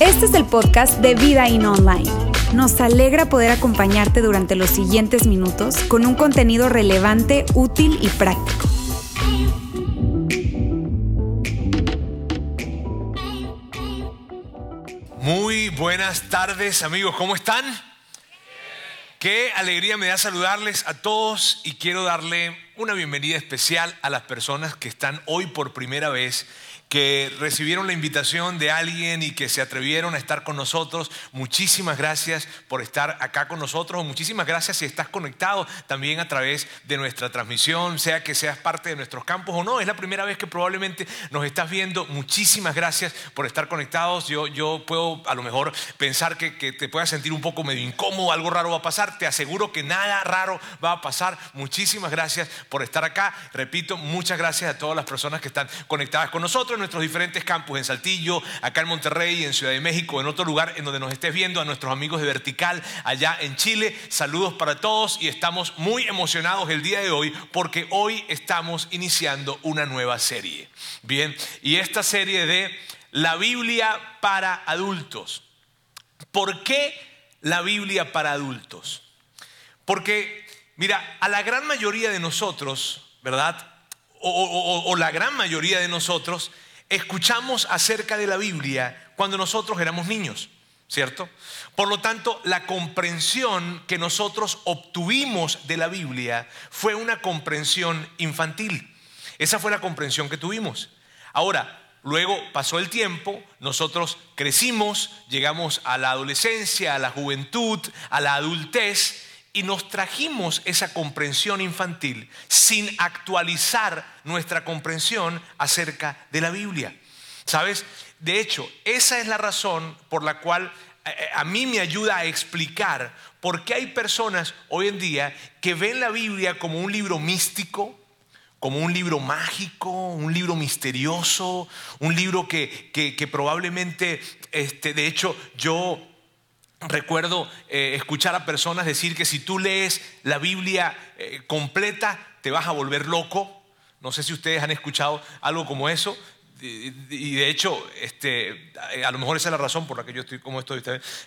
Este es el podcast de Vida In Online. Nos alegra poder acompañarte durante los siguientes minutos con un contenido relevante, útil y práctico. Muy buenas tardes amigos, ¿cómo están? Qué alegría me da saludarles a todos y quiero darle una bienvenida especial a las personas que están hoy por primera vez que recibieron la invitación de alguien y que se atrevieron a estar con nosotros. Muchísimas gracias por estar acá con nosotros. Muchísimas gracias si estás conectado también a través de nuestra transmisión, sea que seas parte de nuestros campos o no. Es la primera vez que probablemente nos estás viendo. Muchísimas gracias por estar conectados. Yo, yo puedo a lo mejor pensar que, que te puedas sentir un poco medio incómodo, algo raro va a pasar. Te aseguro que nada raro va a pasar. Muchísimas gracias por estar acá. Repito, muchas gracias a todas las personas que están conectadas con nosotros nuestros diferentes campus, en Saltillo, acá en Monterrey, en Ciudad de México, en otro lugar en donde nos estés viendo, a nuestros amigos de Vertical allá en Chile. Saludos para todos y estamos muy emocionados el día de hoy porque hoy estamos iniciando una nueva serie. Bien, y esta serie de la Biblia para adultos. ¿Por qué la Biblia para adultos? Porque, mira, a la gran mayoría de nosotros, ¿verdad? O, o, o, la gran mayoría de nosotros escuchamos acerca de la Biblia cuando nosotros éramos niños, ¿cierto? Por lo tanto, la comprensión que nosotros obtuvimos de la Biblia fue una comprensión infantil. Esa fue la comprensión que tuvimos. Ahora, luego pasó el tiempo, nosotros crecimos, llegamos a la adolescencia, a la juventud, a la adultez, y nos trajimos esa comprensión infantil sin actualizar nuestra comprensión acerca de la Biblia. ¿Sabes? De hecho, esa es la razón por la cual a mí me ayuda a explicar por qué hay personas hoy en día que ven la Biblia como un libro místico, como un libro mágico, un libro misterioso, un libro que, que, probablemente, este, de hecho, yo recuerdo eh, escuchar a personas decir que si tú lees la Biblia eh, completa te vas a volver loco. No sé si ustedes han escuchado algo como eso. Y de hecho, este, a lo mejor esa es la razón por la que yo estoy como estoy.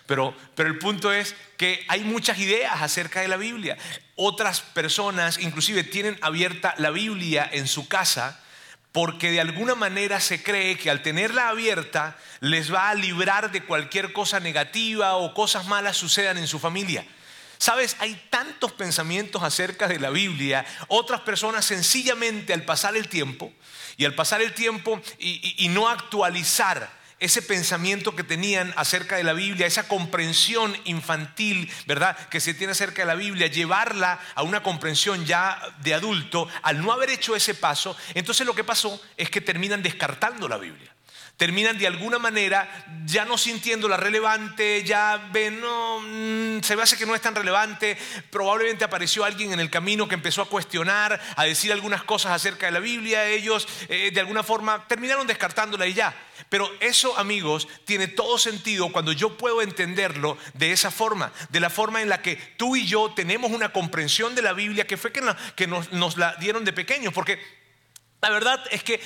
Pero, pero el punto es que hay muchas ideas acerca de la Biblia. Otras personas inclusive tienen abierta la Biblia en su casa porque de alguna manera se cree que al tenerla abierta les va a librar de cualquier cosa negativa o cosas malas sucedan en su familia. Sabes, hay tantos pensamientos acerca de la Biblia, otras personas sencillamente al pasar el tiempo y al pasar el tiempo y, y no actualizar ese pensamiento que tenían acerca de la Biblia, esa comprensión infantil, ¿verdad? Que se tiene acerca de la Biblia, llevarla a una comprensión ya de adulto, al no haber hecho ese paso, entonces lo que pasó es que terminan descartando la Biblia terminan de alguna manera ya no sintiéndola relevante, ya ven, no, mm, se me hace que no es tan relevante, probablemente apareció alguien en el camino que empezó a cuestionar, a decir algunas cosas acerca de la Biblia, ellos eh, de alguna forma terminaron descartándola y ya. Pero eso, amigos, tiene todo sentido cuando yo puedo entenderlo de esa forma, de la forma en la que tú y yo tenemos una comprensión de la Biblia que fue que, nos, nos la dieron de pequeños, porque la verdad es que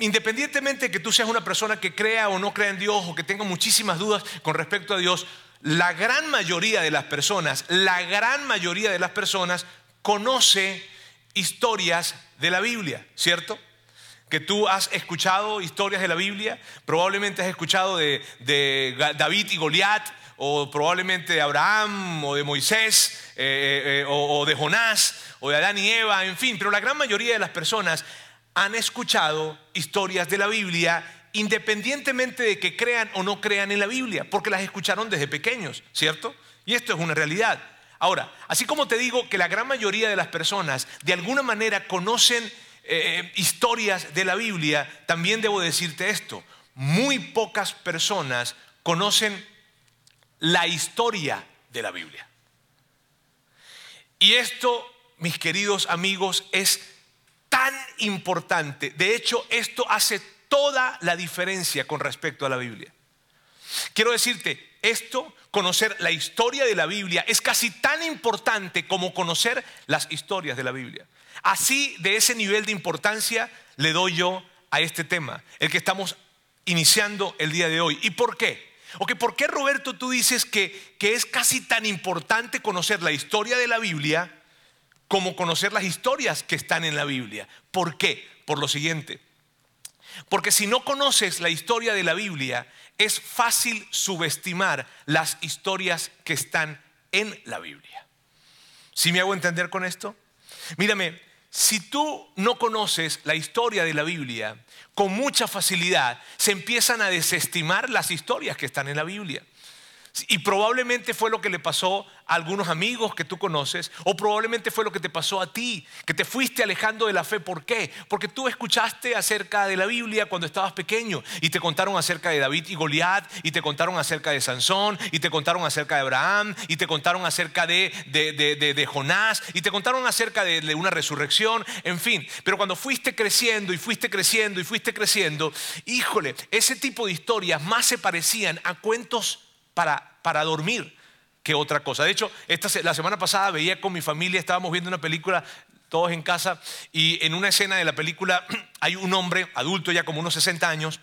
independientemente de que tú seas una persona que crea o no crea en Dios o que tenga muchísimas dudas con respecto a Dios, la gran mayoría de las personas, la gran mayoría de las personas conoce historias de la Biblia, ¿cierto? Que tú has escuchado historias de la Biblia, probablemente has escuchado de, David y Goliat, o probablemente de Abraham, o de Moisés, eh, eh, eh, o de Jonás, o de Adán y Eva, en fin, pero la gran mayoría de las personas han escuchado historias de la Biblia independientemente de que crean o no crean en la Biblia, porque las escucharon desde pequeños, ¿cierto? Y esto es una realidad. Ahora, así como te digo que la gran mayoría de las personas de alguna manera conocen eh, historias de la Biblia, también debo decirte esto, muy pocas personas conocen la historia de la Biblia. Y esto, mis queridos amigos, es tan importante. De hecho, esto hace toda la diferencia con respecto a la Biblia. Quiero decirte, esto, conocer la historia de la Biblia, es casi tan importante como conocer las historias de la Biblia. Así, de ese nivel de importancia, le doy yo a este tema, el que estamos iniciando el día de hoy. ¿Y por qué? Ok, ¿por qué Roberto tú dices que, que es casi tan importante conocer la historia de la Biblia como conocer las historias que están en la Biblia? ¿Por qué? Por lo siguiente. Porque si no conoces la historia de la Biblia, es fácil subestimar las historias que están en la Biblia. ¿Sí me hago entender con esto? Mírame, si tú no conoces la historia de la Biblia, con mucha facilidad se empiezan a desestimar las historias que están en la Biblia. Y probablemente fue lo que le pasó a algunos amigos que tú conoces, o probablemente fue lo que te pasó a ti, que te fuiste alejando de la fe. ¿Por qué? Porque tú escuchaste acerca de la Biblia cuando estabas pequeño y te contaron acerca de David y Goliat, y te contaron acerca de Sansón, y te contaron acerca de Abraham, y te contaron acerca de, de, Jonás, y te contaron acerca de una resurrección, en fin. Pero cuando fuiste creciendo y fuiste creciendo y fuiste creciendo, híjole, ese tipo de historias más se parecían a cuentos para, dormir que otra cosa. De hecho, esta, la semana pasada veía con mi familia, estábamos viendo una película todos en casa y en una escena de la película hay un hombre adulto ya como unos 60 años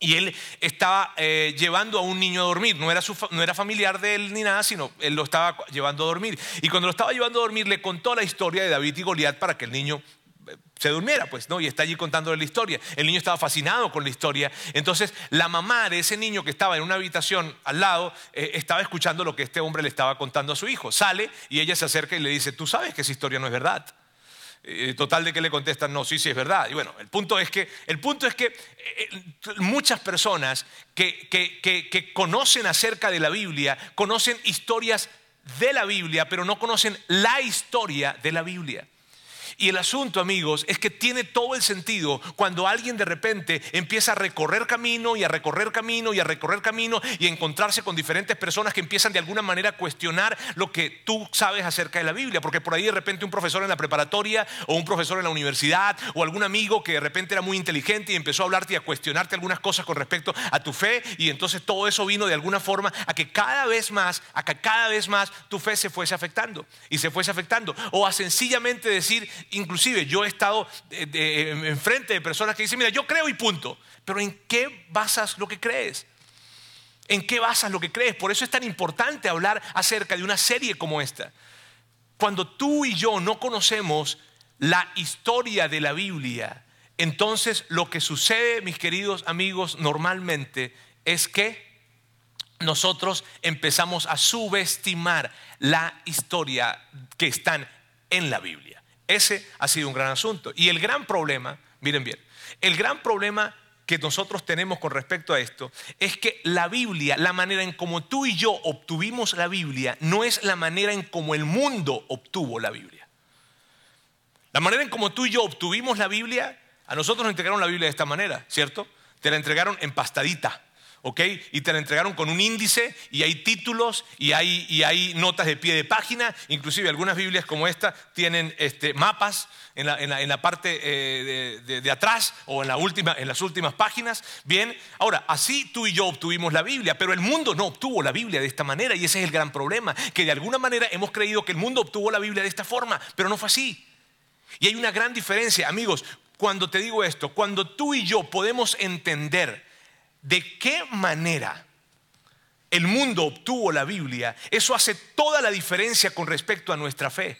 y él estaba eh, llevando a un niño a dormir, no era, no era familiar de él ni nada, sino él lo estaba llevando a dormir. Y cuando lo estaba llevando a dormir le contó la historia de David y Goliat para que el niño se durmiera, pues, ¿no? Y está allí contándole la historia. El niño estaba fascinado con la historia. Entonces, la mamá de ese niño que estaba en una habitación al lado, eh, estaba escuchando lo que este hombre le estaba contando a su hijo. Sale y ella se acerca y le dice, tú sabes que esa historia no es verdad. Eh, total de que le contestan, no, sí, sí es verdad. Y bueno, el punto es que, el punto es que eh, muchas personas que, que conocen acerca de la Biblia, conocen historias de la Biblia, pero no conocen la historia de la Biblia. Y el asunto, amigos, es que tiene todo el sentido cuando alguien de repente empieza a recorrer camino y a recorrer camino y a recorrer camino y a encontrarse con diferentes personas que empiezan de alguna manera a cuestionar lo que tú sabes acerca de la Biblia. Porque por ahí de repente un profesor en la preparatoria o un profesor en la universidad o algún amigo que de repente era muy inteligente y empezó a hablarte y a cuestionarte algunas cosas con respecto a tu fe y entonces todo eso vino de alguna forma a que cada vez más, a que cada vez más tu fe se fuese afectando y se fuese afectando. O a sencillamente decir, inclusive yo he estado enfrente de personas que dicen, mira, yo creo y punto. Pero ¿en qué basas lo que crees? ¿En qué basas lo que crees? Por eso es tan importante hablar acerca de una serie como esta. Cuando tú y yo no conocemos la historia de la Biblia, entonces lo que sucede, mis queridos amigos, normalmente es que nosotros empezamos a subestimar la historia que están en la Biblia. Ese ha sido un gran asunto. Y el gran problema, miren bien, el gran problema que nosotros tenemos con respecto a esto es que la Biblia, la manera en como tú y yo obtuvimos la Biblia, no es la manera en como el mundo obtuvo la Biblia. La manera en como tú y yo obtuvimos la Biblia, a nosotros nos entregaron la Biblia de esta manera, ¿cierto? Te la entregaron empastadita. ¿Ok? Y te la entregaron con un índice y hay títulos y hay, y hay notas de pie de página, inclusive algunas Biblias como esta tienen este, mapas en la, en la, parte eh, de, de, atrás o en, la última, en las últimas páginas. Bien, ahora, así tú y yo obtuvimos la Biblia, pero el mundo no obtuvo la Biblia de esta manera y ese es el gran problema, que de alguna manera hemos creído que el mundo obtuvo la Biblia de esta forma, pero no fue así. Y hay una gran diferencia, amigos, cuando te digo esto, cuando tú y yo podemos entender, de qué manera el mundo obtuvo la Biblia, eso hace toda la diferencia con respecto a nuestra fe.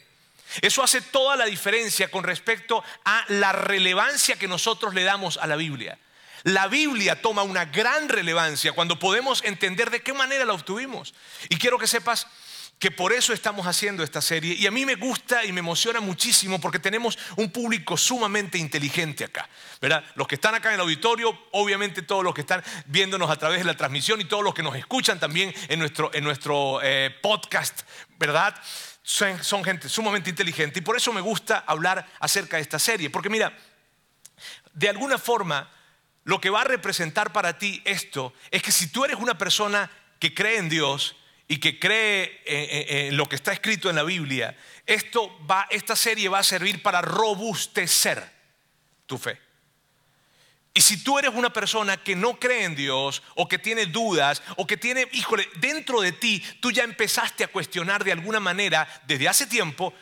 Eso hace toda la diferencia con respecto a la relevancia que nosotros le damos a la Biblia. La Biblia toma una gran relevancia cuando podemos entender de qué manera la obtuvimos. Y quiero que sepas que por eso estamos haciendo esta serie. Y a mí me gusta y me emociona muchísimo porque tenemos un público sumamente inteligente acá. ¿verdad? Los que están acá en el auditorio, obviamente todos los que están viéndonos a través de la transmisión y todos los que nos escuchan también en nuestro, en nuestro eh, podcast, ¿verdad? Son, son gente sumamente inteligente. Y por eso me gusta hablar acerca de esta serie. Porque mira, de alguna forma, lo que va a representar para ti esto es que si tú eres una persona que cree en Dios, y que cree en, lo que está escrito en la Biblia, esto va, esta serie va a servir para robustecer tu fe. Y si tú eres una persona que no cree en Dios o que tiene dudas o que tiene, híjole, dentro de ti tú ya empezaste a cuestionar de alguna manera desde hace tiempo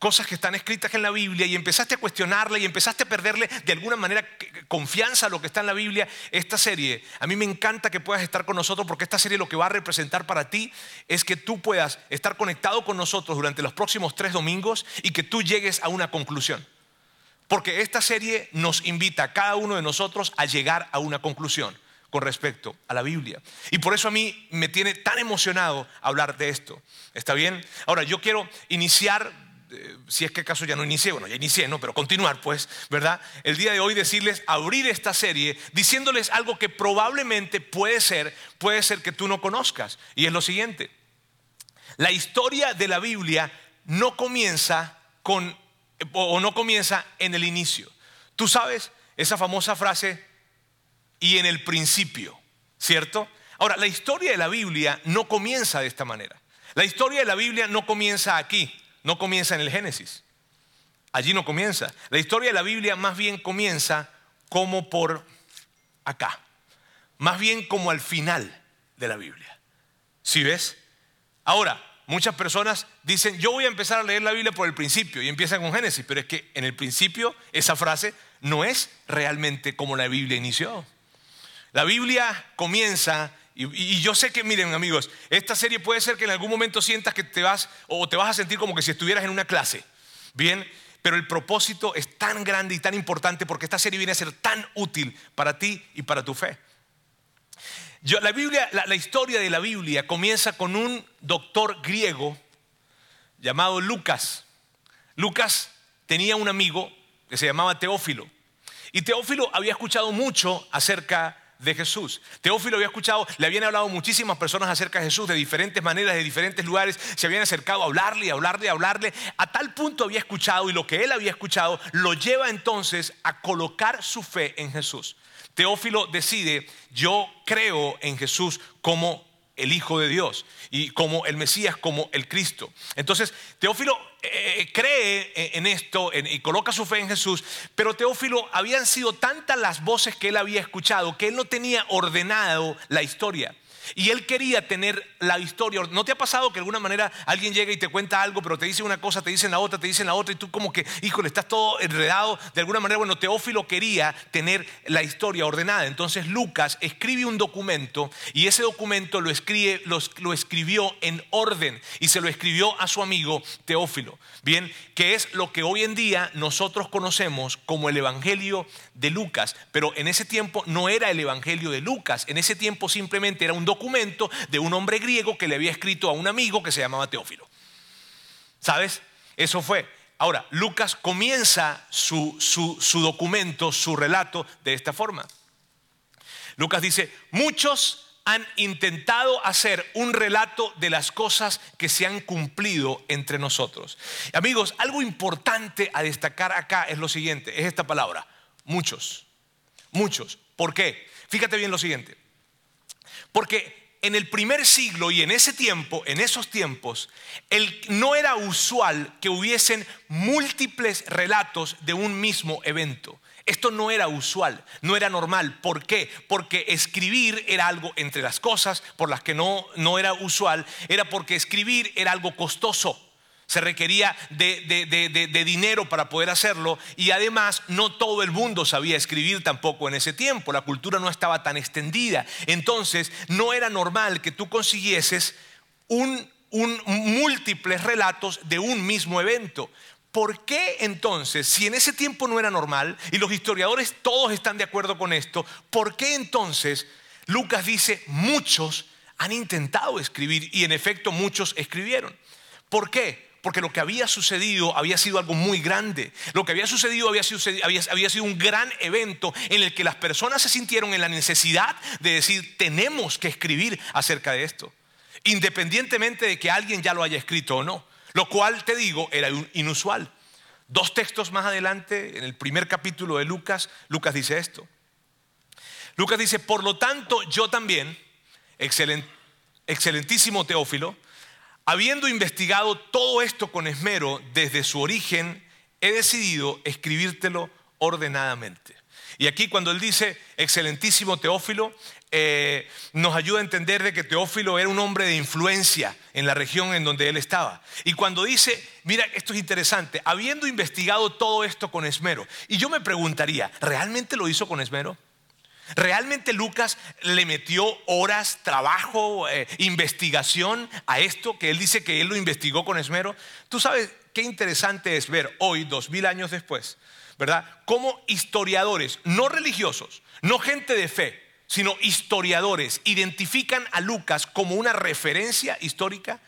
cosas que están escritas en la Biblia y empezaste a cuestionarla y empezaste a perderle de alguna manera confianza a lo que está en la Biblia, esta serie, a mí me encanta que puedas estar con nosotros porque esta serie lo que va a representar para ti es que tú puedas estar conectado con nosotros durante los próximos tres domingos y que tú llegues a una conclusión. Porque esta serie nos invita a cada uno de nosotros a llegar a una conclusión con respecto a la Biblia. Y por eso a mí me tiene tan emocionado hablar de esto. ¿Está bien? Ahora, yo quiero iniciar eh, si es que acaso ya no inicié, bueno, ya inicié, ¿no? Pero continuar, pues, ¿verdad? El día de hoy decirles, abrir esta serie diciéndoles algo que probablemente puede ser, puede ser que tú no conozcas. Y es lo siguiente, la historia de la Biblia no comienza con, o no comienza en el inicio. Tú sabes esa famosa frase, y en el principio, ¿cierto? Ahora, la historia de la Biblia no comienza de esta manera. La historia de la Biblia no comienza aquí no comienza en el Génesis. Allí no comienza. La historia de la Biblia más bien comienza como por acá. Más bien como al final de la Biblia. ¿Sí ves? Ahora, muchas personas dicen, yo voy a empezar a leer la Biblia por el principio y empiezan con Génesis, pero es que en el principio esa frase no es realmente como la Biblia inició. La Biblia comienza y, yo sé que, miren amigos, esta serie puede ser que en algún momento sientas que te vas o te vas a sentir como que si estuvieras en una clase. Bien, pero el propósito es tan grande y tan importante porque esta serie viene a ser tan útil para ti y para tu fe. la, Biblia, la historia de la Biblia comienza con un doctor griego llamado Lucas. Lucas tenía un amigo que se llamaba Teófilo. Y Teófilo había escuchado mucho acerca de Jesús. Teófilo había escuchado, le habían hablado muchísimas personas acerca de Jesús de diferentes maneras, de diferentes lugares, se habían acercado a hablarle, y hablarle, a hablarle. A tal punto había escuchado y lo que él había escuchado lo lleva entonces a colocar su fe en Jesús. Teófilo decide, yo creo en Jesús como el Hijo de Dios y como el Mesías, como el Cristo. Entonces, Teófilo eh, cree en esto y coloca su fe en Jesús, pero Teófilo habían sido tantas las voces que él había escuchado que él no tenía ordenado la historia. Y él quería tener la historia. ¿No te ha pasado que de alguna manera alguien llega y te cuenta algo, pero te dice una cosa, te dicen la otra, te dicen la otra, y tú como que, híjole, estás todo enredado? De alguna manera, bueno, Teófilo quería tener la historia ordenada. Entonces Lucas escribe un documento y ese documento lo, escribe, lo escribió en orden y se lo escribió a su amigo Teófilo. Bien, que es lo que hoy en día nosotros conocemos como el Evangelio de Lucas. Pero en ese tiempo no era el Evangelio de Lucas, en ese tiempo simplemente era un documento de un hombre griego que le había escrito a un amigo que se llamaba Teófilo. ¿Sabes? Eso fue. Ahora, Lucas comienza su, su, documento, su relato de esta forma. Lucas dice, muchos han intentado hacer un relato de las cosas que se han cumplido entre nosotros. Amigos, algo importante a destacar acá es lo siguiente, es esta palabra, muchos, muchos. ¿Por qué? Fíjate bien lo siguiente. Porque en el primer siglo y en ese tiempo, en esos tiempos, no era usual que hubiesen múltiples relatos de un mismo evento. Esto no era usual, no era normal. ¿Por qué? Porque escribir era algo entre las cosas por las que no, no era usual, era porque escribir era algo costoso se requería de, dinero para poder hacerlo y además no todo el mundo sabía escribir tampoco en ese tiempo, la cultura no estaba tan extendida, entonces no era normal que tú consiguieses un, múltiples relatos de un mismo evento. ¿Por qué entonces, si en ese tiempo no era normal, y los historiadores todos están de acuerdo con esto, ¿por qué entonces Lucas dice muchos han intentado escribir y en efecto muchos escribieron? ¿Por qué? Porque lo que había sucedido había sido algo muy grande. Lo que había sucedido había sido, un gran evento en el que las personas se sintieron en la necesidad de decir, tenemos que escribir acerca de esto, independientemente de que alguien ya lo haya escrito o no, lo cual, te digo, era inusual. Dos textos más adelante, en el primer capítulo de Lucas, Lucas dice esto. Lucas dice, por lo tanto, yo también, excelentísimo Teófilo, Habiendo investigado todo esto con esmero desde su origen, he decidido escribírtelo ordenadamente. Y aquí cuando él dice, excelentísimo Teófilo, eh, nos ayuda a entender de que Teófilo era un hombre de influencia en la región en donde él estaba. Y cuando dice, mira, esto es interesante, habiendo investigado todo esto con esmero, y yo me preguntaría, ¿realmente lo hizo con esmero? ¿Realmente Lucas le metió horas, trabajo, eh, investigación a esto que él dice que él lo investigó con esmero? Tú sabes qué interesante es ver hoy, dos mil años después, ¿verdad? Cómo historiadores, no religiosos, no gente de fe, sino historiadores, identifican a Lucas como una referencia histórica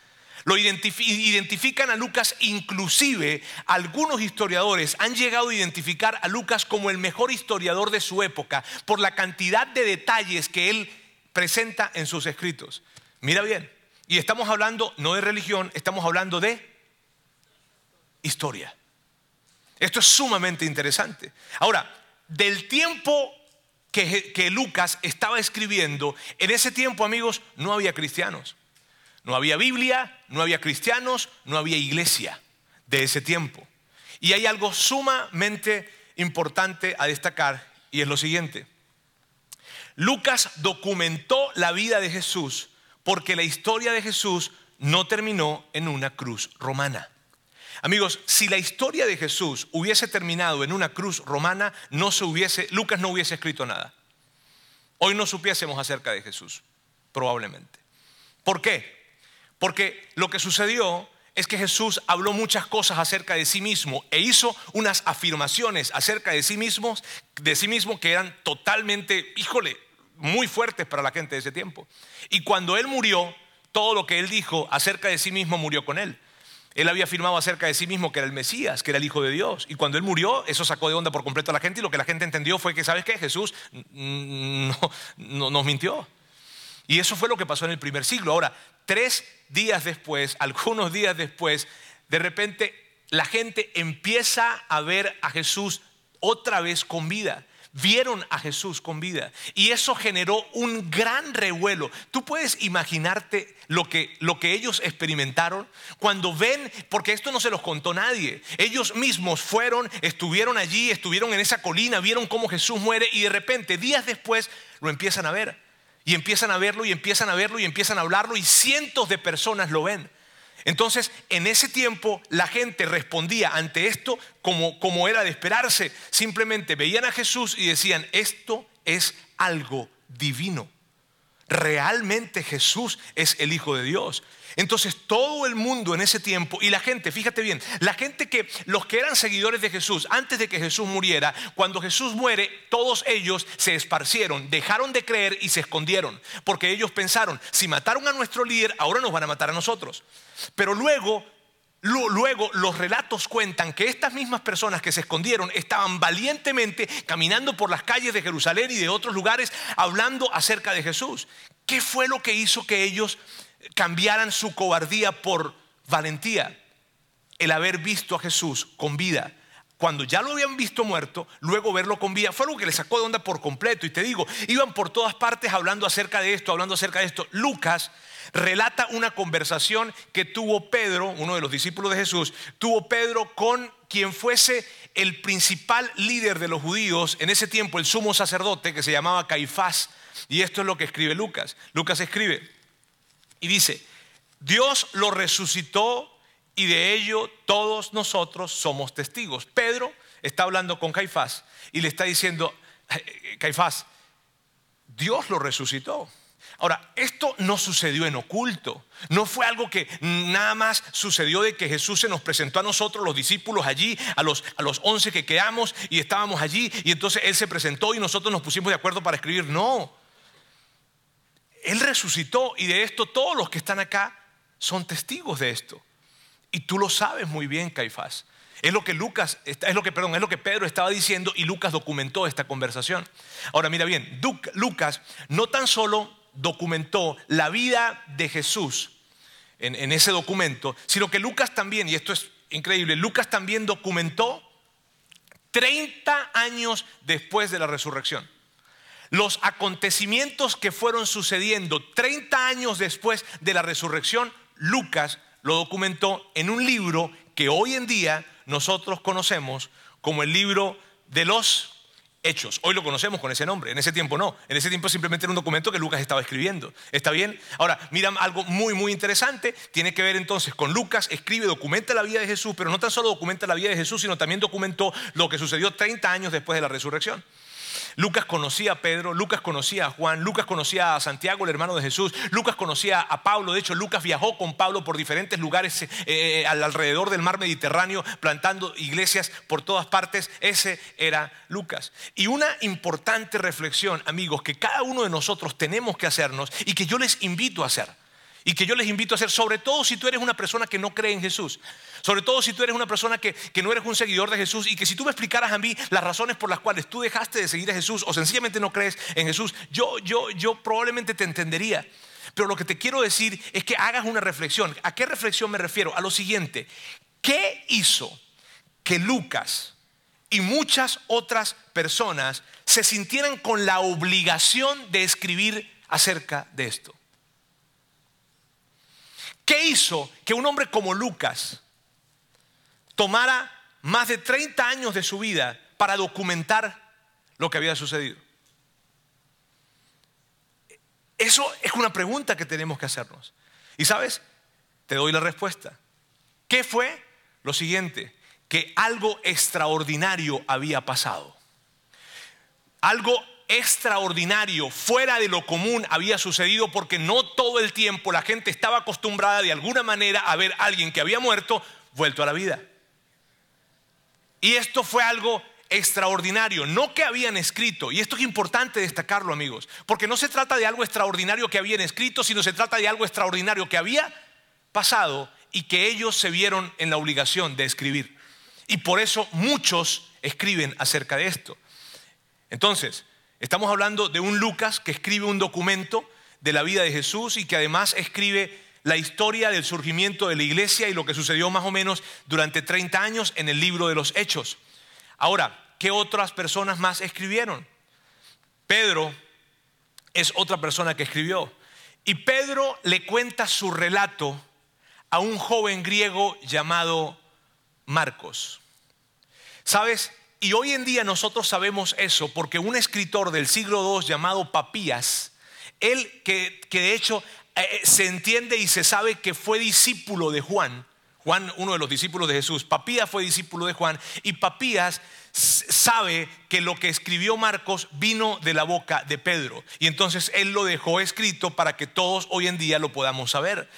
lo identifican a Lucas, inclusive algunos historiadores han llegado a identificar a Lucas como el mejor historiador de su época por la cantidad de detalles que él presenta en sus escritos. Mira bien, y estamos hablando no de religión, estamos hablando de historia. Esto es sumamente interesante. Ahora, del tiempo que, Lucas estaba escribiendo, en ese tiempo, amigos, no había cristianos. No había Biblia, no había cristianos, no había iglesia de ese tiempo. Y hay algo sumamente importante a destacar y es lo siguiente. Lucas documentó la vida de Jesús porque la historia de Jesús no terminó en una cruz romana. Amigos, si la historia de Jesús hubiese terminado en una cruz romana, no se hubiese, Lucas no hubiese escrito nada. Hoy no supiésemos acerca de Jesús, probablemente. ¿Por qué? Porque lo que sucedió es que Jesús habló muchas cosas acerca de sí mismo e hizo unas afirmaciones acerca de sí mismo, de sí mismo que eran totalmente, híjole, muy fuertes para la gente de ese tiempo. Y cuando él murió, todo lo que él dijo acerca de sí mismo murió con él. Él había afirmado acerca de sí mismo que era el Mesías, que era el Hijo de Dios. Y cuando él murió, eso sacó de onda por completo a la gente y lo que la gente entendió fue que, ¿sabes qué? Jesús no, no nos mintió. Y eso fue lo que pasó en el primer siglo. Ahora, tres días después, algunos días después, de repente la gente empieza a ver a Jesús otra vez con vida. Vieron a Jesús con vida y eso generó un gran revuelo. Tú puedes imaginarte lo que, lo que ellos experimentaron cuando ven, porque esto no se los contó nadie. Ellos mismos fueron, estuvieron allí, estuvieron en esa colina, vieron cómo Jesús muere y de repente, días después, lo empiezan a ver. Y empiezan a verlo y empiezan a verlo y empiezan a hablarlo y cientos de personas lo ven. Entonces, en ese tiempo la gente respondía ante esto como, como era de esperarse. Simplemente veían a Jesús y decían, esto es algo divino. Realmente Jesús es el Hijo de Dios. Entonces todo el mundo en ese tiempo y la gente, fíjate bien, la gente que los que eran seguidores de Jesús antes de que Jesús muriera, cuando Jesús muere, todos ellos se esparcieron, dejaron de creer y se escondieron, porque ellos pensaron, si mataron a nuestro líder, ahora nos van a matar a nosotros. Pero luego Luego los relatos cuentan que estas mismas personas que se escondieron estaban valientemente caminando por las calles de Jerusalén y de otros lugares hablando acerca de Jesús. ¿Qué fue lo que hizo que ellos cambiaran su cobardía por valentía. El haber visto a Jesús con vida. Cuando ya lo habían visto muerto, luego verlo con vida, fue algo que le sacó de onda por completo. Y te digo, iban por todas partes hablando acerca de esto, hablando acerca de esto. Lucas relata una conversación que tuvo Pedro, uno de los discípulos de Jesús, tuvo Pedro con quien fuese el principal líder de los judíos en ese tiempo, el sumo sacerdote que se llamaba Caifás. Y esto es lo que escribe Lucas. Lucas escribe, y dice, Dios lo resucitó y de ello todos nosotros somos testigos. Pedro está hablando con Caifás y le está diciendo, Caifás, Dios lo resucitó. Ahora, esto no sucedió en oculto, no fue algo que nada más sucedió de que Jesús se nos presentó a nosotros, los discípulos allí, a los, a los once que quedamos y estábamos allí, y entonces Él se presentó y nosotros nos pusimos de acuerdo para escribir. No, él resucitó y de esto todos los que están acá son testigos de esto. Y tú lo sabes muy bien, Caifás. Es lo que Lucas, es lo que, perdón, es lo que Pedro estaba diciendo y Lucas documentó esta conversación. Ahora mira bien, Lucas no tan solo documentó la vida de Jesús en, en ese documento, sino que Lucas también, y esto es increíble, Lucas también documentó 30 años después de la resurrección los acontecimientos que fueron sucediendo 30 años después de la resurrección, Lucas lo documentó en un libro que hoy en día nosotros conocemos como el libro de los Hechos. Hoy lo conocemos con ese nombre, en ese tiempo no. En ese tiempo simplemente era un documento que Lucas estaba escribiendo. ¿Está bien? Ahora, mira algo muy, muy interesante. Tiene que ver entonces con Lucas, escribe, documenta la vida de Jesús, pero no tan solo documenta la vida de Jesús, sino también documentó lo que sucedió 30 años después de la resurrección. Lucas conocía a Pedro, Lucas conocía a Juan, Lucas conocía a Santiago, el hermano de Jesús, Lucas conocía a Pablo, de hecho Lucas viajó con Pablo por diferentes lugares eh, alrededor del mar Mediterráneo, plantando iglesias por todas partes, ese era Lucas. Y una importante reflexión, amigos, que cada uno de nosotros tenemos que hacernos y que yo les invito a hacer y que yo les invito a hacer, sobre todo si tú eres una persona que no cree en Jesús, sobre todo si tú eres una persona que, no eres un seguidor de Jesús y que si tú me explicaras a mí las razones por las cuales tú dejaste de seguir a Jesús o sencillamente no crees en Jesús, yo, yo, yo probablemente te entendería. Pero lo que te quiero decir es que hagas una reflexión. ¿A qué reflexión me refiero? A lo siguiente. ¿Qué hizo que Lucas y muchas otras personas se sintieran con la obligación de escribir acerca de esto? ¿Qué hizo que un hombre como Lucas tomara más de 30 años de su vida para documentar lo que había sucedido? Eso es una pregunta que tenemos que hacernos. Y sabes, te doy la respuesta. ¿Qué fue? Lo siguiente, que algo extraordinario había pasado. Algo extraordinario, fuera de lo común había sucedido porque no todo el tiempo la gente estaba acostumbrada de alguna manera a ver a alguien que había muerto vuelto a la vida. Y esto fue algo extraordinario, no que habían escrito, y esto es importante destacarlo amigos, porque no se trata de algo extraordinario que habían escrito, sino se trata de algo extraordinario que había pasado y que ellos se vieron en la obligación de escribir. Y por eso muchos escriben acerca de esto. Entonces, Estamos hablando de un Lucas que escribe un documento de la vida de Jesús y que además escribe la historia del surgimiento de la iglesia y lo que sucedió más o menos durante 30 años en el libro de los Hechos. Ahora, ¿qué otras personas más escribieron? Pedro es otra persona que escribió. Y Pedro le cuenta su relato a un joven griego llamado Marcos. ¿Sabes? Y hoy en día nosotros sabemos eso porque un escritor del siglo II llamado Papías, él que, de hecho eh, eh, se entiende y se sabe que fue discípulo de Juan, Juan, uno de los discípulos de Jesús, Papías fue discípulo de Juan y Papías sabe que lo que escribió Marcos vino de la boca de Pedro y entonces él lo dejó escrito para que todos hoy en día lo podamos saber.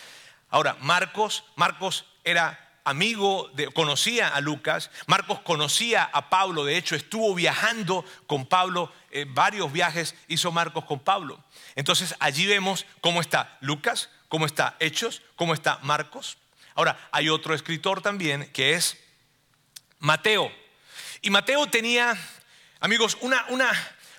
Ahora, Marcos, Marcos era amigo, de, conocía a Lucas, Marcos conocía a Pablo, de hecho estuvo viajando con Pablo, eh, varios viajes hizo Marcos con Pablo. Entonces allí vemos cómo está Lucas, cómo está Hechos, cómo está Marcos. Ahora, hay otro escritor también que es Mateo. Y Mateo tenía, amigos, una, una,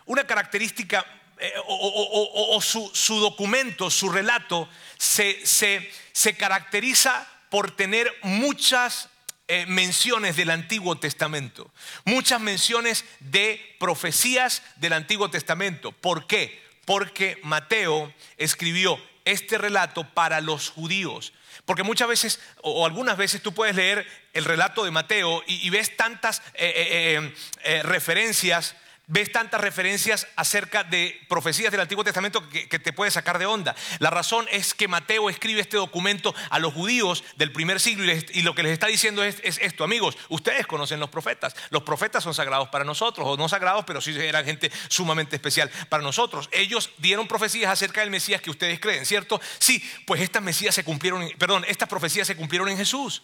una característica eh, o, su, documento, su relato, se, se, se caracteriza por tener muchas eh, menciones del Antiguo Testamento, muchas menciones de profecías del Antiguo Testamento. ¿Por qué? Porque Mateo escribió este relato para los judíos. Porque muchas veces, o algunas veces tú puedes leer el relato de Mateo y, ves tantas eh, eh, referencias ves tantas referencias acerca de profecías del Antiguo Testamento que, te puede sacar de onda. La razón es que Mateo escribe este documento a los judíos del primer siglo y, lo que les está diciendo es, esto, amigos, ustedes conocen los profetas, los profetas son sagrados para nosotros, o no sagrados, pero sí eran gente sumamente especial para nosotros. Ellos dieron profecías acerca del Mesías que ustedes creen, ¿cierto? Sí, pues estas Mesías se cumplieron, perdón, estas profecías se cumplieron en Jesús.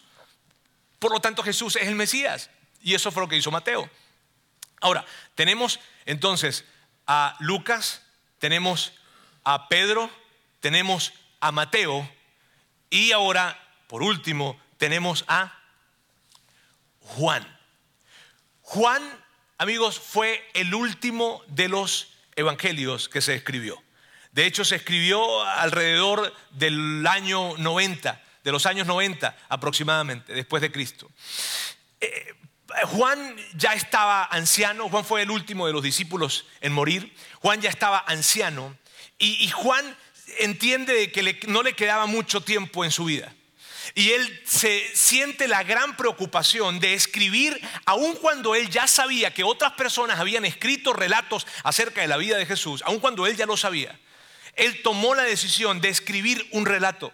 Por lo tanto, Jesús es el Mesías. Y eso fue lo que hizo Mateo. Ahora, tenemos entonces a Lucas, tenemos a Pedro, tenemos a Mateo y ahora, por último, tenemos a Juan. Juan, amigos, fue el último de los evangelios que se escribió. De hecho, se escribió alrededor del año 90, de los años 90 aproximadamente, después de Cristo. Eh, Juan ya estaba anciano, Juan fue el último de los discípulos en morir, Juan ya estaba anciano y, Juan entiende que no le quedaba mucho tiempo en su vida. Y él se siente la gran preocupación de escribir, aun cuando él ya sabía que otras personas habían escrito relatos acerca de la vida de Jesús, aun cuando él ya lo sabía. Él tomó la decisión de escribir un relato,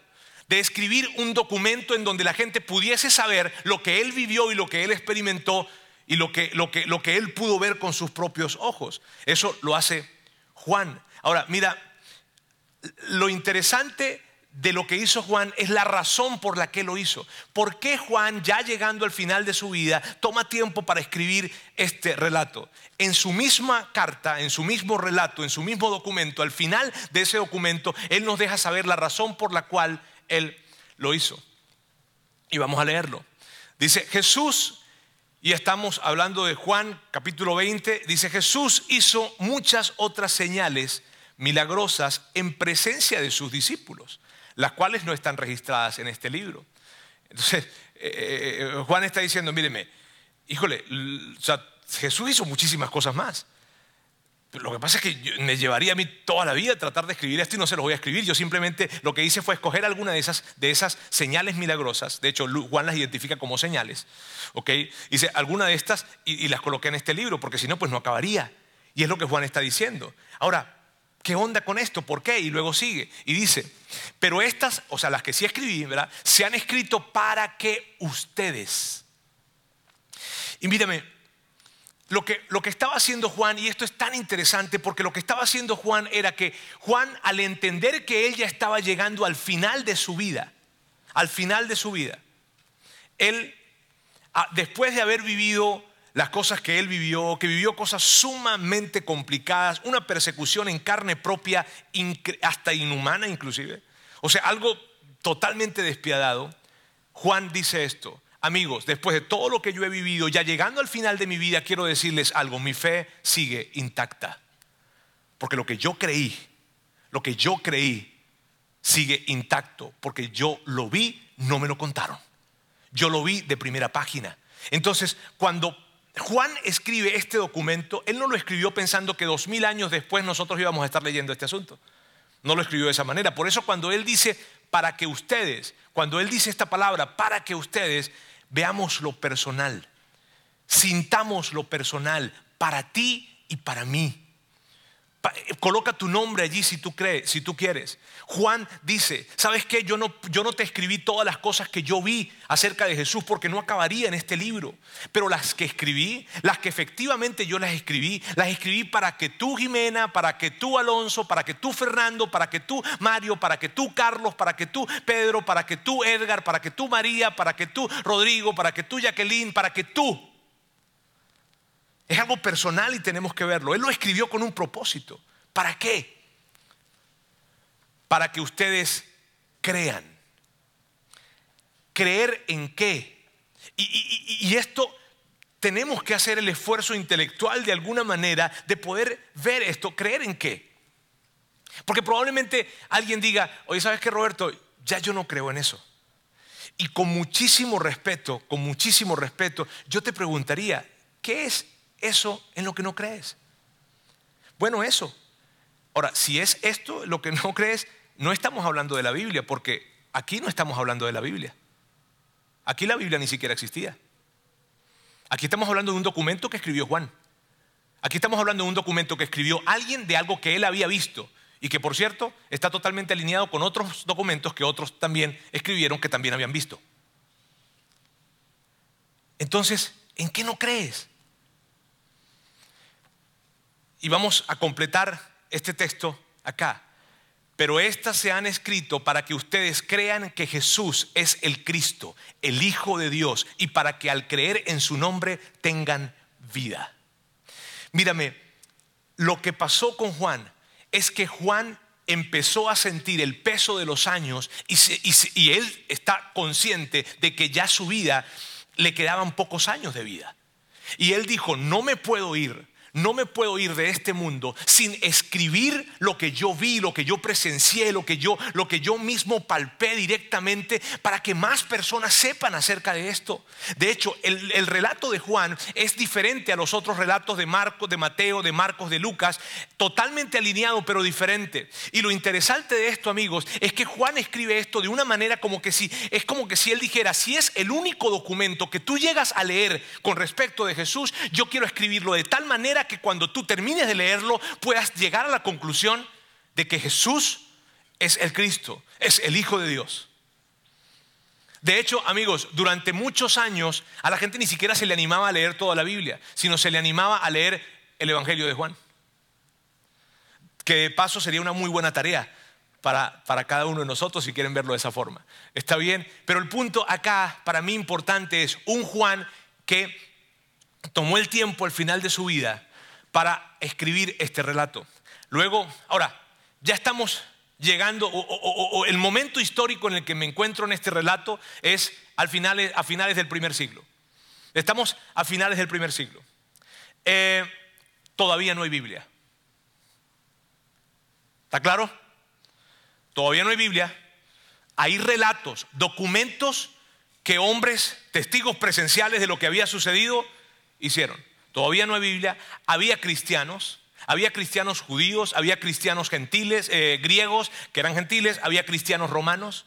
de escribir un documento en donde la gente pudiese saber lo que él vivió y lo que él experimentó y lo que, lo que, lo que él pudo ver con sus propios ojos. Eso lo hace Juan. Ahora, mira, lo interesante de lo que hizo Juan es la razón por la que lo hizo. ¿Por qué Juan, ya llegando al final de su vida, toma tiempo para escribir este relato? En su misma carta, en su mismo relato, en su mismo documento, al final de ese documento, él nos deja saber la razón por la cual él lo hizo. Y vamos a leerlo. Dice, Jesús, y estamos hablando de Juan capítulo 20, dice, Jesús hizo muchas otras señales milagrosas en presencia de sus discípulos las cuales no están registradas en este libro. Entonces, eh, eh, Juan está diciendo, míreme, híjole, Jesús hizo muchísimas cosas más. Lo que pasa es que me llevaría a mí toda la vida tratar de escribir esto y no se lo voy a escribir. Yo simplemente lo que hice fue escoger alguna de esas, de esas señales milagrosas. De hecho, Juan las identifica como señales. ¿ok? Hice alguna de estas y, y las coloqué en este libro, porque si no, pues no acabaría. Y es lo que Juan está diciendo. Ahora, ¿Qué onda con esto? ¿Por qué? Y luego sigue y dice, pero estas, o sea, las que sí escribí, ¿verdad? Se han escrito para que ustedes. Y mírame, lo que, lo que estaba haciendo Juan, y esto es tan interesante porque lo que estaba haciendo Juan era que Juan, al entender que él ya estaba llegando al final de su vida, al final de su vida, él, ah, después de haber vivido las cosas que él vivió, que vivió cosas sumamente complicadas, una persecución en carne propia, hasta inhumana inclusive, o sea, algo totalmente despiadado, Juan dice esto, amigos, después de todo lo que yo he vivido, ya llegando al final de mi vida, quiero decirles algo, mi fe sigue intacta, porque lo que yo creí, lo que yo creí, sigue intacto, porque yo lo vi, no me lo contaron, yo lo vi de primera página. Entonces, cuando Juan escribe este documento, él no lo escribió pensando que dos mil años después nosotros íbamos a estar leyendo este asunto. No lo escribió de esa manera. Por eso cuando él dice para que ustedes, cuando él dice esta palabra, para que ustedes, veamos lo personal, sintamos lo personal, para ti y para mí. Coloca tu nombre allí si tú crees, si tú quieres. Juan dice, ¿sabes qué? Yo no, yo no te escribí todas las cosas que yo vi acerca de Jesús porque no acabaría en este libro. Pero las que escribí, las que efectivamente yo las escribí, las escribí para que tú Jimena, para que tú Alonso, para que tú Fernando, para que tú Mario, para que tú Carlos, para que tú Pedro, para que tú Edgar, para que tú María, para que tú Rodrigo, para que tú Jacqueline, para que tú es algo personal y tenemos que verlo. Él lo escribió con un propósito. ¿Para qué? Para que ustedes crean. ¿Creer en qué? Y, esto tenemos que hacer el esfuerzo intelectual de alguna manera de poder ver esto. ¿Creer en qué? Porque probablemente alguien diga, oye, ¿sabes qué, Roberto? Ya yo no creo en eso. Y con muchísimo respeto, con muchísimo respeto, yo te preguntaría, ¿qué es eso en lo que no crees. Bueno, eso. Ahora, si es esto lo que no crees, no estamos hablando de la Biblia, porque aquí no estamos hablando de la Biblia. Aquí la Biblia ni siquiera existía. Aquí estamos hablando de un documento que escribió Juan. Aquí estamos hablando de un documento que escribió alguien de algo que él había visto y que por cierto está totalmente alineado con otros documentos que otros también escribieron que también habían visto. Entonces, ¿en qué no crees? Y vamos a completar este texto acá. Pero estas se han escrito para que ustedes crean que Jesús es el Cristo, el Hijo de Dios, y para que al creer en su nombre tengan vida. Mírame, lo que pasó con Juan es que Juan empezó a sentir el peso de los años y, él está consciente de que ya su vida le quedaban pocos años de vida. Y él dijo, no me puedo ir no me puedo ir de este mundo sin escribir lo que yo vi, lo que yo presencié, lo que yo, lo que yo mismo palpé directamente para que más personas sepan acerca de esto. De hecho, el, el relato de Juan es diferente a los otros relatos de Marcos, de Mateo, de Marcos, de Lucas, totalmente alineado pero diferente. Y lo interesante de esto, amigos, es que Juan escribe esto de una manera como que si es como que si él dijera, si es el único documento que tú llegas a leer con respecto de Jesús, yo quiero escribirlo de tal manera que cuando tú termines de leerlo puedas llegar a la conclusión de que Jesús es el Cristo, es el Hijo de Dios. De hecho, amigos, durante muchos años a la gente ni siquiera se le animaba a leer toda la Biblia, sino se le animaba a leer el Evangelio de Juan. Que de paso sería una muy buena tarea para, para, cada uno de nosotros si quieren verlo de esa forma. Está bien, pero el punto acá para mí importante es un Juan que tomó el tiempo al final de su vida para escribir este relato. Luego, ahora, ya estamos llegando, o, el momento histórico en el que me encuentro en este relato es al a finales del primer siglo. Estamos a finales del primer siglo. Eh, todavía no hay Biblia. ¿Está claro? Todavía no hay Biblia. Hay relatos, documentos que hombres, testigos presenciales de lo que había sucedido, hicieron. Todavía no hay Biblia. Había cristianos, había cristianos judíos, había cristianos gentiles, eh, griegos que eran gentiles, había cristianos romanos.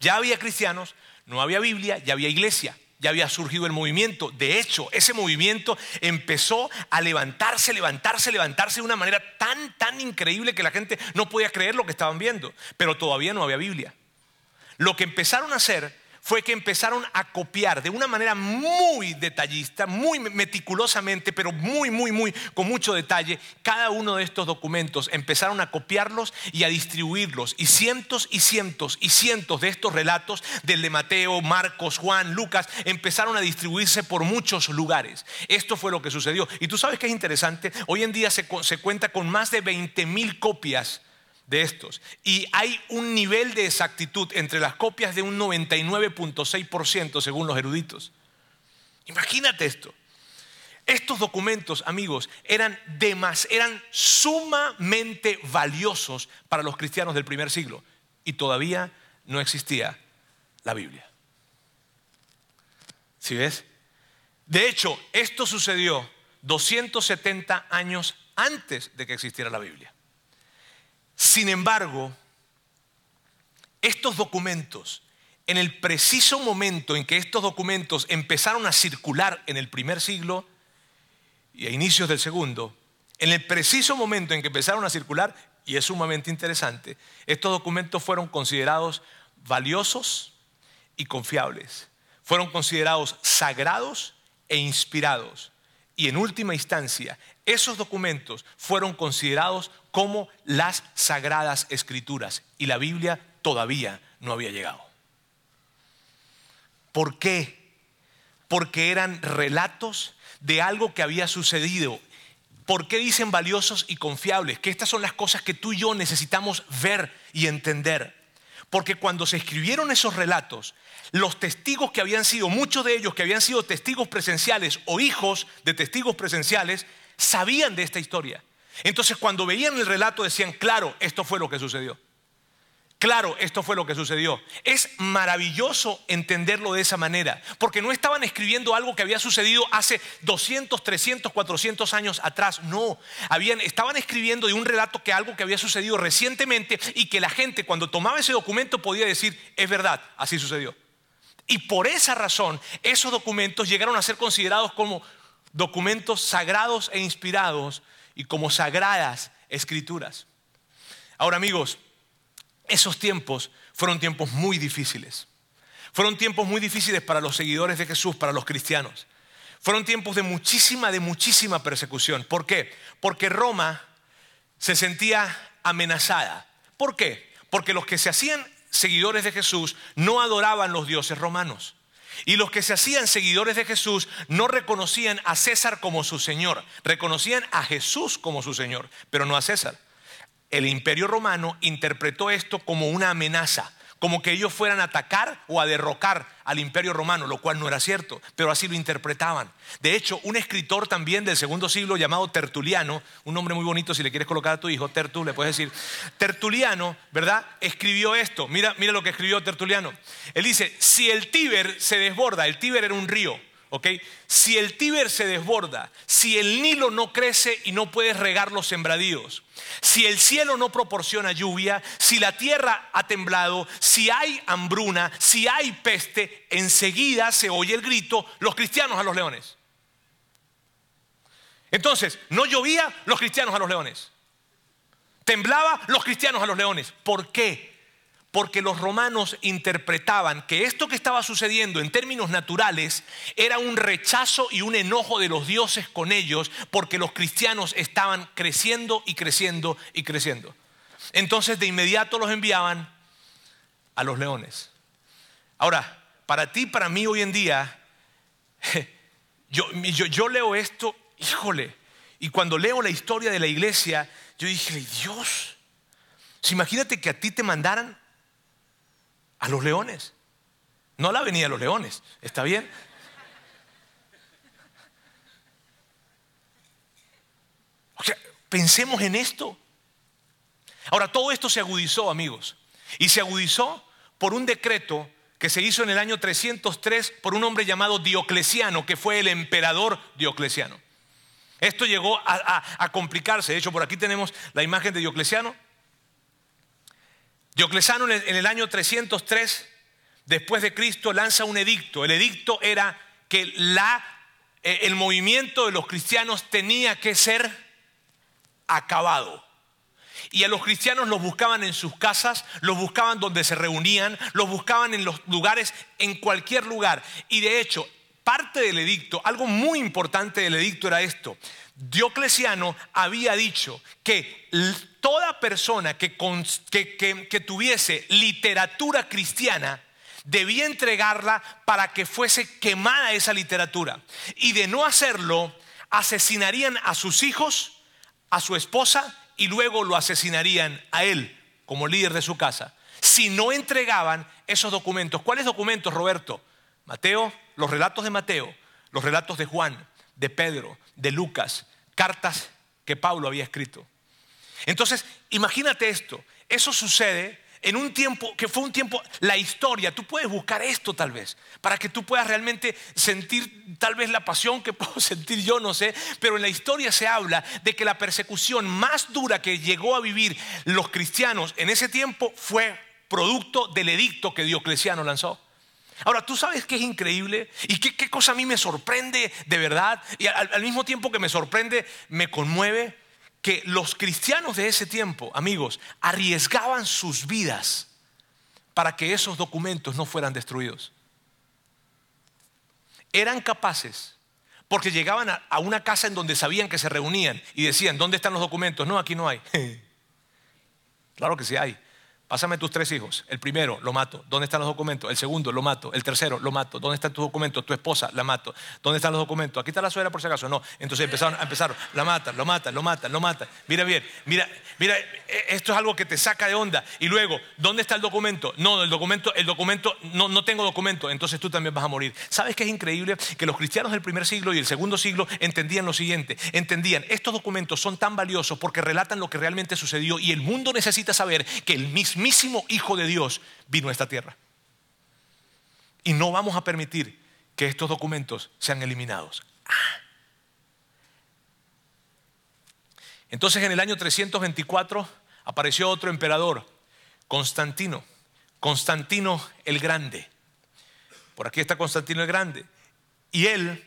Ya había cristianos, no había Biblia, ya había iglesia, ya había surgido el movimiento. De hecho, ese movimiento empezó a levantarse, levantarse, levantarse de una manera tan, tan increíble que la gente no podía creer lo que estaban viendo. Pero todavía no había Biblia. Lo que empezaron a hacer fue que empezaron a copiar de una manera muy detallista, muy meticulosamente, pero muy, muy, muy, con mucho detalle, cada uno de estos documentos. Empezaron a copiarlos y a distribuirlos. Y cientos y cientos y cientos de estos relatos, del de Mateo, Marcos, Juan, Lucas, empezaron a distribuirse por muchos lugares. Esto fue lo que sucedió. Y tú sabes que es interesante, hoy en día se, se cuenta con más de 20 mil copias de estos. Y hay un nivel de exactitud entre las copias de un 99.6% según los eruditos. Imagínate esto. Estos documentos, amigos, eran, eran sumamente valiosos para los cristianos del primer siglo y todavía no existía la Biblia. ¿Sí ves? De hecho, esto sucedió 270 años antes de que existiera la Biblia. Sin embargo, estos documentos, en el preciso momento en que estos documentos empezaron a circular en el primer siglo y a inicios del segundo, en el preciso momento en que empezaron a circular, y es sumamente interesante, estos documentos fueron considerados valiosos y confiables, fueron considerados sagrados e inspirados. Y en última instancia, esos documentos fueron considerados como las sagradas escrituras y la Biblia todavía no había llegado. ¿Por qué? Porque eran relatos de algo que había sucedido. ¿Por qué dicen valiosos y confiables? Que estas son las cosas que tú y yo necesitamos ver y entender. Porque cuando se escribieron esos relatos, los testigos que habían sido, muchos de ellos que habían sido testigos presenciales o hijos de testigos presenciales, sabían de esta historia. Entonces cuando veían el relato decían, claro, esto fue lo que sucedió. Claro, esto fue lo que sucedió. Es maravilloso entenderlo de esa manera, porque no estaban escribiendo algo que había sucedido hace 200, 300, 400 años atrás. No, habían, estaban escribiendo de un relato que algo que había sucedido recientemente y que la gente cuando tomaba ese documento podía decir, es verdad, así sucedió. Y por esa razón, esos documentos llegaron a ser considerados como documentos sagrados e inspirados y como sagradas escrituras. Ahora amigos, esos tiempos fueron tiempos muy difíciles. Fueron tiempos muy difíciles para los seguidores de Jesús, para los cristianos. Fueron tiempos de muchísima, de muchísima persecución. ¿Por qué? Porque Roma se sentía amenazada. ¿Por qué? Porque los que se hacían seguidores de Jesús no adoraban los dioses romanos. Y los que se hacían seguidores de Jesús no reconocían a César como su Señor, reconocían a Jesús como su Señor, pero no a César. El imperio romano interpretó esto como una amenaza como que ellos fueran a atacar o a derrocar al imperio romano, lo cual no era cierto, pero así lo interpretaban. De hecho, un escritor también del segundo siglo llamado Tertuliano, un nombre muy bonito si le quieres colocar a tu hijo, Tertu, le puedes decir, Tertuliano, ¿verdad? Escribió esto, mira, mira lo que escribió Tertuliano. Él dice, si el Tíber se desborda, el Tíber era un río, Si el Tíber se desborda, si el Nilo no crece y no puedes regar los sembradíos, si el cielo no proporciona lluvia, si la tierra ha temblado, si hay hambruna, si hay peste, enseguida se oye el grito, los cristianos a los leones. Entonces, no llovía los cristianos a los leones. Temblaba los cristianos a los leones. ¿Por qué? Porque los romanos interpretaban que esto que estaba sucediendo en términos naturales era un rechazo y un enojo de los dioses con ellos, porque los cristianos estaban creciendo y creciendo y creciendo. Entonces de inmediato los enviaban a los leones. Ahora, para ti, para mí hoy en día, yo, yo, leo esto, híjole, y cuando leo la historia de la iglesia, yo dije, Dios, imagínate que a ti te mandaran a los leones. No la avenida de los leones. ¿Está bien? O sea, pensemos en esto. Ahora, todo esto se agudizó, amigos. Y se agudizó por un decreto que se hizo en el año 303 por un hombre llamado Diocleciano, que fue el emperador Diocleciano. Esto llegó a, complicarse. De hecho, por aquí tenemos la imagen de Diocleciano. Dioclesano en el año 303 después de Cristo lanza un edicto. El edicto era que la, eh, el movimiento de los cristianos tenía que ser acabado. Y a los cristianos los buscaban en sus casas, los buscaban donde se reunían, los buscaban en los lugares, en cualquier lugar. Y de hecho, parte del edicto, algo muy importante del edicto era esto. Diocleciano había dicho que toda persona que, que, tuviese literatura cristiana debía entregarla para que fuese quemada esa literatura. Y de no hacerlo, asesinarían a sus hijos, a su esposa y luego lo asesinarían a él como líder de su casa. Si no entregaban esos documentos. ¿Cuáles documentos, Roberto? Mateo, los relatos de Mateo, los relatos de Juan, de Pedro, de Lucas, cartas que Pablo había escrito. Entonces, imagínate esto, eso sucede en un tiempo que fue un tiempo, la historia, tú puedes buscar esto tal vez, para que tú puedas realmente sentir tal vez la pasión que puedo sentir yo, no sé, pero en la historia se habla de que la persecución más dura que llegó a vivir los cristianos en ese tiempo fue producto del edicto que Diocleciano lanzó. Ahora, tú sabes que es increíble y qué, cosa a mí me sorprende de verdad y al, mismo tiempo que me sorprende, me conmueve que los cristianos de ese tiempo, amigos, arriesgaban sus vidas para que esos documentos no fueran destruidos. Eran capaces, porque llegaban a una casa en donde sabían que se reunían y decían, ¿dónde están los documentos? No, aquí no hay. claro que sí hay. Pásame tus tres hijos. El primero, lo mato. ¿Dónde están los documentos? El segundo, lo mato. El tercero, lo mato. ¿Dónde están tus documentos? Tu esposa, la mato. ¿Dónde están los documentos? Aquí está la suegra por si acaso. No. Entonces empezaron, empezaron, la matan, lo matan, lo matan, lo matan. Mira bien, mira, mira, e, esto es algo que te saca de onda. Y luego, ¿dónde está el documento? No, el documento, el documento, no, no tengo documento. Entonces tú también vas a morir. ¿Sabes qué es increíble? Que los cristianos del primer siglo y el segundo siglo entendían lo siguiente. Entendían, estos documentos son tan valiosos porque relatan lo que realmente sucedió y el mundo necesita saber que el mismo mismísimo Hijo de Dios vino a esta tierra. Y no vamos a permitir que estos documentos sean eliminados. Ah. Entonces en el año 324 apareció otro emperador, Constantino, Constantino el Grande. Por aquí está Constantino el Grande. Y él,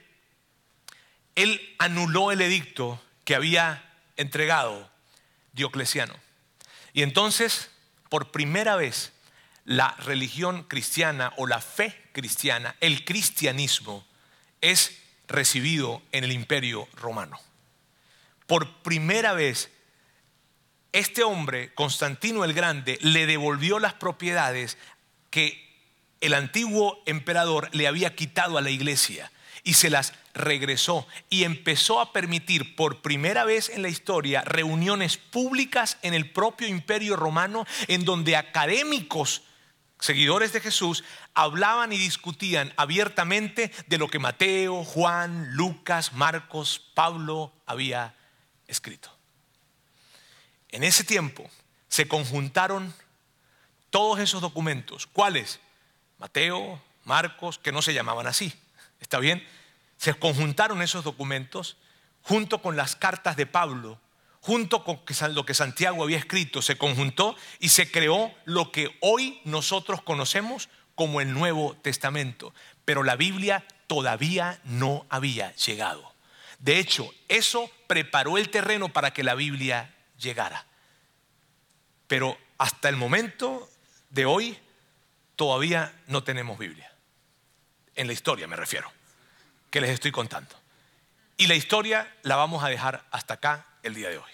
él anuló el edicto que había entregado Diocleciano. Y entonces por primera vez la religión cristiana o la fe cristiana, el cristianismo, es recibido en el imperio romano. Por primera vez, este hombre, Constantino el Grande, le devolvió las propiedades que el antiguo emperador le había quitado a la iglesia y se las regresó y empezó a permitir por primera vez en la historia reuniones públicas en el propio imperio romano en donde académicos seguidores de Jesús hablaban y discutían abiertamente de lo que Mateo, Juan, Lucas, Marcos, Pablo había escrito. En ese tiempo se conjuntaron todos esos documentos. ¿Cuáles? Mateo, Marcos, que no se llamaban así. ¿Está bien? Se conjuntaron esos documentos junto con las cartas de Pablo, junto con lo que Santiago había escrito, se conjuntó y se creó lo que hoy nosotros conocemos como el Nuevo Testamento. Pero la Biblia todavía no había llegado. De hecho, eso preparó el terreno para que la Biblia llegara. Pero hasta el momento de hoy todavía no tenemos Biblia. En la historia me refiero, que les estoy contando. Y la historia la vamos a dejar hasta acá el día de hoy.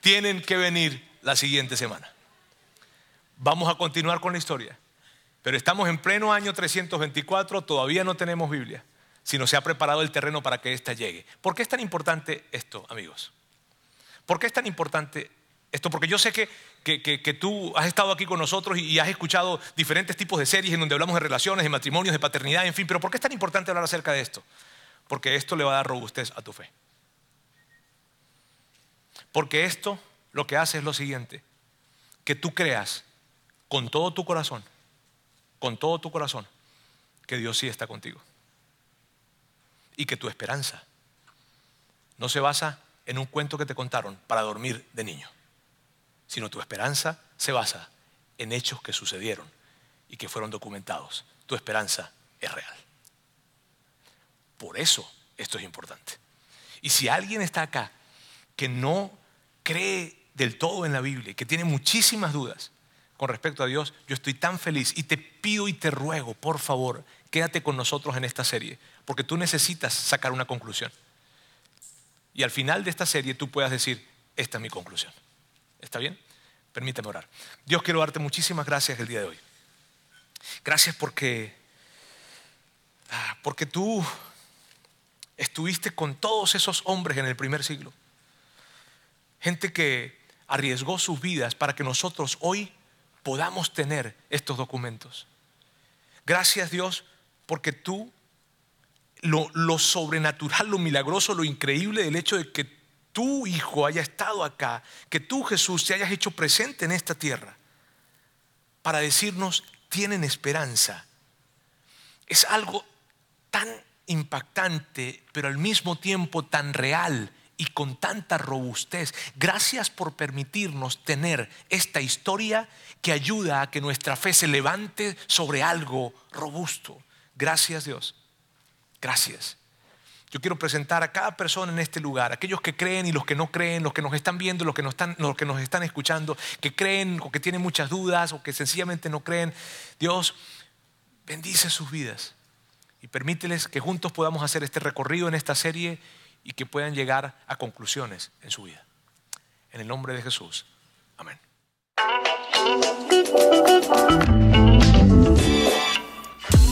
Tienen que venir la siguiente semana. Vamos a continuar con la historia. Pero estamos en pleno año 324, todavía no tenemos Biblia, sino se ha preparado el terreno para que ésta llegue. ¿Por qué es tan importante esto, amigos? ¿Por qué es tan importante esto? Porque yo sé que, que, tú has estado aquí con nosotros y, has escuchado diferentes tipos de series en donde hablamos de relaciones, de matrimonios, de paternidad, en fin, pero ¿por qué es tan importante hablar acerca de esto? Porque esto le va a dar robustez a tu fe. Porque esto lo que hace es lo siguiente, que tú creas con todo tu corazón, con todo tu corazón, que Dios sí está contigo. Y que tu esperanza no se basa en un cuento que te contaron para dormir de niño, sino tu esperanza se basa en hechos que sucedieron y que fueron documentados. Tu esperanza es real. Por eso esto es importante. Y si alguien está acá que no cree del todo en la Biblia, que tiene muchísimas dudas con respecto a Dios, yo estoy tan feliz y te pido y te ruego, por favor, quédate con nosotros en esta serie, porque tú necesitas sacar una conclusión. Y al final de esta serie tú puedas decir, esta es mi conclusión. ¿Está bien? Permíteme orar. Dios, quiero darte muchísimas gracias el día de hoy. Gracias porque, ah, porque tú estuviste con todos esos hombres en el primer siglo. Gente que arriesgó sus vidas para que nosotros hoy podamos tener estos documentos. Gracias Dios porque tú, lo, lo, sobrenatural, lo milagroso, lo increíble del hecho de que tu Hijo haya estado acá, que tú Jesús te hayas hecho presente en esta tierra para decirnos, tienen esperanza. Es algo tan impactante, pero al mismo tiempo tan real y con tanta robustez. Gracias por permitirnos tener esta historia que ayuda a que nuestra fe se levante sobre algo robusto. Gracias Dios. Gracias. Yo quiero presentar a cada persona en este lugar, aquellos que creen y los que no creen, los que nos están viendo, los que nos están, los que nos están escuchando, que creen o que tienen muchas dudas o que sencillamente no creen. Dios, bendice sus vidas y permíteles que juntos podamos hacer este recorrido en esta serie y que puedan llegar a conclusiones en su vida. En el nombre de Jesús. Amén.